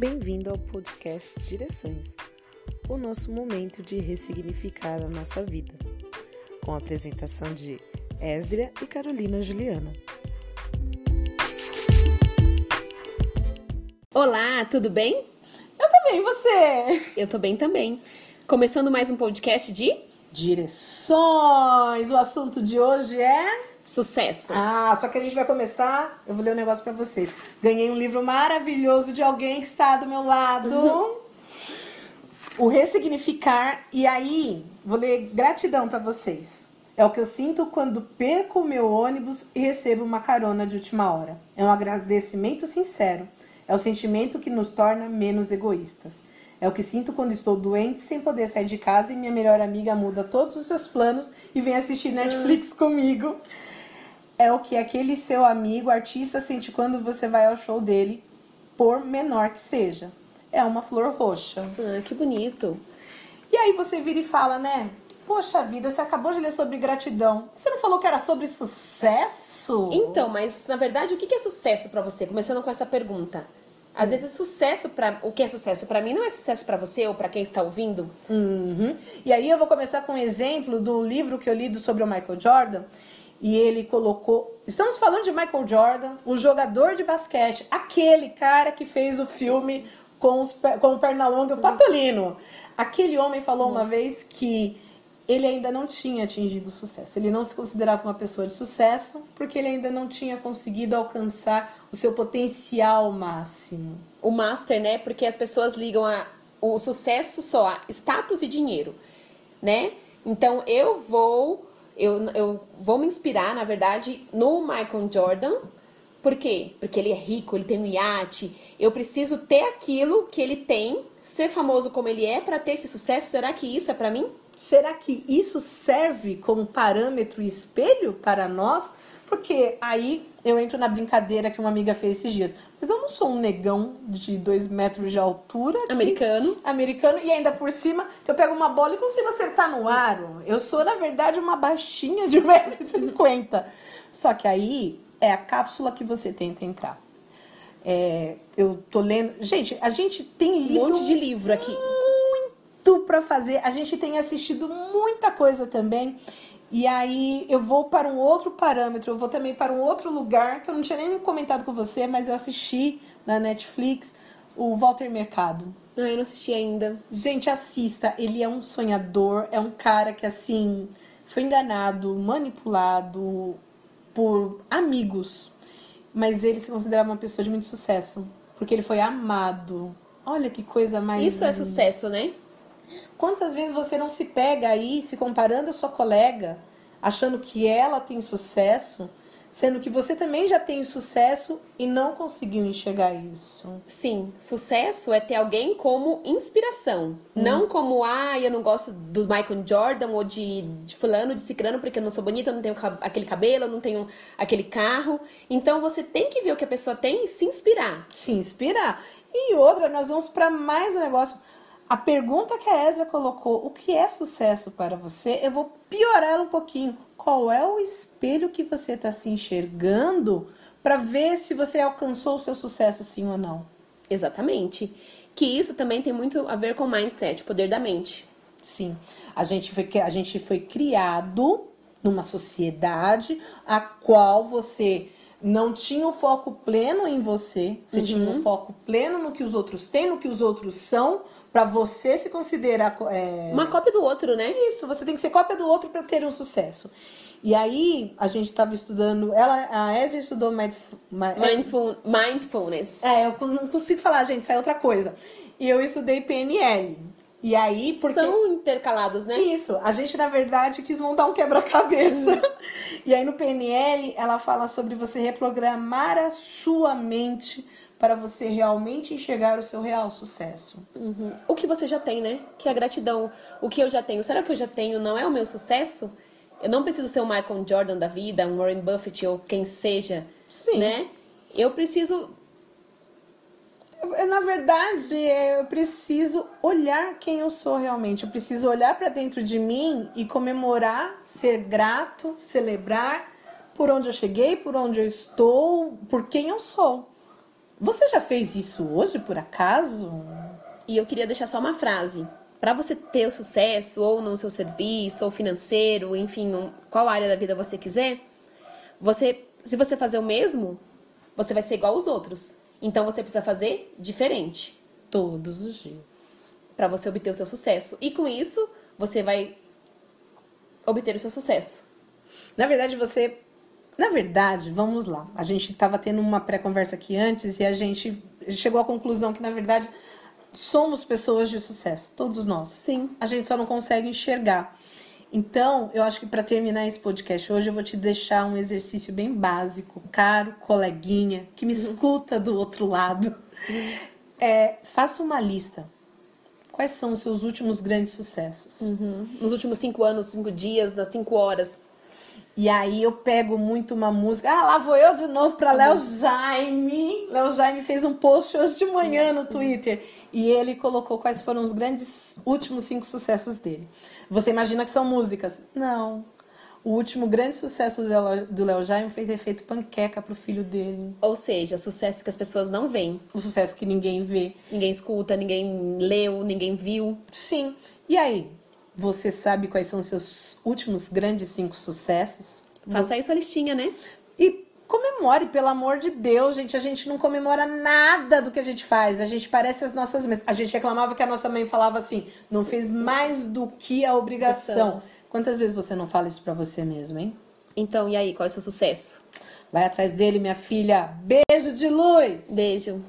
Bem-vindo ao podcast Direções, o nosso momento de ressignificar a nossa vida, com a apresentação de Esdria e Carolina Juliana. Olá, tudo bem? Eu também, e você? Eu tô bem também. Começando mais um podcast de Direções. O assunto de hoje é sucesso. Ah, só que a gente vai começar. Eu vou ler um negócio pra vocês. Ganhei um livro maravilhoso de alguém que está do meu lado. Uhum. O Ressignificar. E aí, vou ler gratidão pra vocês. É o que eu sinto quando perco o meu ônibus e recebo uma carona de última hora. É um agradecimento sincero. É o sentimento que nos torna menos egoístas. É o que sinto quando estou doente sem poder sair de casa e minha melhor amiga muda todos os seus planos e vem assistir Netflix comigo. É o que aquele seu amigo artista sente quando você vai ao show dele, por menor que seja. É uma flor roxa. Ah, que bonito. E aí você vira e fala, né? Poxa vida, você acabou de ler sobre gratidão. Você não falou que era sobre sucesso? Então, mas na verdade, o que é sucesso pra você? Começando com essa pergunta. Às vezes sucesso para o que é sucesso para mim não é sucesso para você ou para quem está ouvindo. Uhum. E aí eu vou começar com um exemplo do livro que eu li sobre o Michael Jordan. E ele colocou. Estamos falando de Michael Jordan, o jogador de basquete, aquele cara que fez o filme com, os, com o Pernalonga e o Patolino. Aquele homem falou uma vez que ele ainda não tinha atingido o sucesso. Ele não se considerava uma pessoa de sucesso porque ele ainda não tinha conseguido alcançar o seu potencial máximo. O master, né? Porque as pessoas ligam a, o sucesso só a status e dinheiro, né? Então eu vou eu, eu vou me inspirar, na verdade, no Michael Jordan. Por quê? Porque ele é rico, ele tem um iate. Eu preciso ter aquilo que ele tem, ser famoso como ele é para ter esse sucesso. Será que isso é para mim? Será que isso serve como parâmetro e espelho para nós? Porque aí eu entro na brincadeira que uma amiga fez esses dias. Mas eu não sou um negão de dois metros de altura. Que, americano. Americano. E ainda por cima, que eu pego uma bola e consigo acertar no aro. Eu sou, na verdade, uma baixinha de 1,50m. Só que aí é a cápsula que você tenta entrar. É, eu tô lendo. Gente, a gente tem lido. Um monte de livro aqui. Muito para fazer. A gente tem assistido muita coisa também. E aí eu vou para um outro parâmetro, eu vou também para um outro lugar que eu não tinha nem comentado com você, mas eu assisti na Netflix o Walter Mercado. Ah, eu não assisti ainda. Gente, assista. Ele é um sonhador, é um cara que assim foi enganado, manipulado por amigos, mas ele se considerava uma pessoa de muito sucesso, porque ele foi amado. Olha que coisa mais Isso é sucesso, né? Quantas vezes você não se pega aí se comparando a sua colega, achando que ela tem sucesso, sendo que você também já tem sucesso e não conseguiu enxergar isso? Sim, sucesso é ter alguém como inspiração, hum. não como ah, eu não gosto do Michael Jordan ou de, de fulano, de ciclano porque eu não sou bonita, eu não tenho aquele cabelo, eu não tenho aquele carro. Então você tem que ver o que a pessoa tem e se inspirar. Se inspirar. E outra, nós vamos para mais um negócio a pergunta que a Ezra colocou, o que é sucesso para você? Eu vou piorar um pouquinho. Qual é o espelho que você está se enxergando para ver se você alcançou o seu sucesso sim ou não? Exatamente. Que isso também tem muito a ver com mindset, poder da mente. Sim. A gente foi, a gente foi criado numa sociedade a qual você não tinha o foco pleno em você, você uhum. tinha o foco pleno no que os outros têm, no que os outros são, para você se considerar é... uma cópia do outro, né? Isso, você tem que ser cópia do outro para ter um sucesso. E aí a gente estava estudando, ela, a Ezra estudou mindful, Mindful, mindfulness. É, eu não consigo falar, gente, isso é outra coisa. E eu estudei PNL. E aí, porque. São intercalados, né? Isso. A gente, na verdade, quis montar um quebra-cabeça. Uhum. e aí, no PNL, ela fala sobre você reprogramar a sua mente para você realmente enxergar o seu real sucesso. Uhum. O que você já tem, né? Que é a gratidão. O que eu já tenho. Será que eu já tenho não é o meu sucesso? Eu não preciso ser o Michael Jordan da vida, um Warren Buffett ou quem seja, Sim. né? Eu preciso na verdade, eu preciso olhar quem eu sou realmente. Eu preciso olhar para dentro de mim e comemorar, ser grato, celebrar por onde eu cheguei, por onde eu estou, por quem eu sou Você já fez isso hoje, por acaso? E eu queria deixar só uma frase. Para você ter o sucesso, ou no seu serviço, ou financeiro, enfim, um- qual área da vida você quiser, você, se você fazer o mesmo, você vai ser igual aos outros. Então você precisa fazer diferente Todos os dias. para você obter o seu sucesso. E com isso, você vai obter o seu sucesso. Na verdade, você. Na verdade, vamos lá. A gente estava tendo uma pré-conversa aqui antes e a gente chegou à conclusão que, na verdade, somos pessoas de sucesso. Todos nós. Sim. A gente só não consegue enxergar. Então, eu acho que para terminar esse podcast hoje, eu vou te deixar um exercício bem básico, caro coleguinha, que me escuta do outro lado. É, faça uma lista. Quais são os seus últimos grandes sucessos? Uhum. Nos últimos cinco anos, cinco dias, nas cinco horas. E aí eu pego muito uma música. Ah, lá vou eu de novo para Léo Jaime. Léo Jaime fez um post hoje de manhã no Twitter. E ele colocou quais foram os grandes últimos cinco sucessos dele. Você imagina que são músicas? Não. O último grande sucesso do Léo- do Léo Jaime foi ter feito panqueca pro filho dele. Ou seja, sucesso que as pessoas não veem. O sucesso que ninguém vê. Ninguém escuta, ninguém leu, ninguém viu. Sim. E aí? Você sabe quais são os seus últimos grandes cinco sucessos? Faça aí sua listinha, né? E comemore, pelo amor de Deus, gente. A gente não comemora nada do que a gente faz. A gente parece as nossas mães. A gente reclamava que a nossa mãe falava assim: não fez mais do que a obrigação. Quantas vezes você não fala isso pra você mesmo, hein? Então, e aí, qual é o seu sucesso? Vai atrás dele, minha filha. Beijo de luz! Beijo.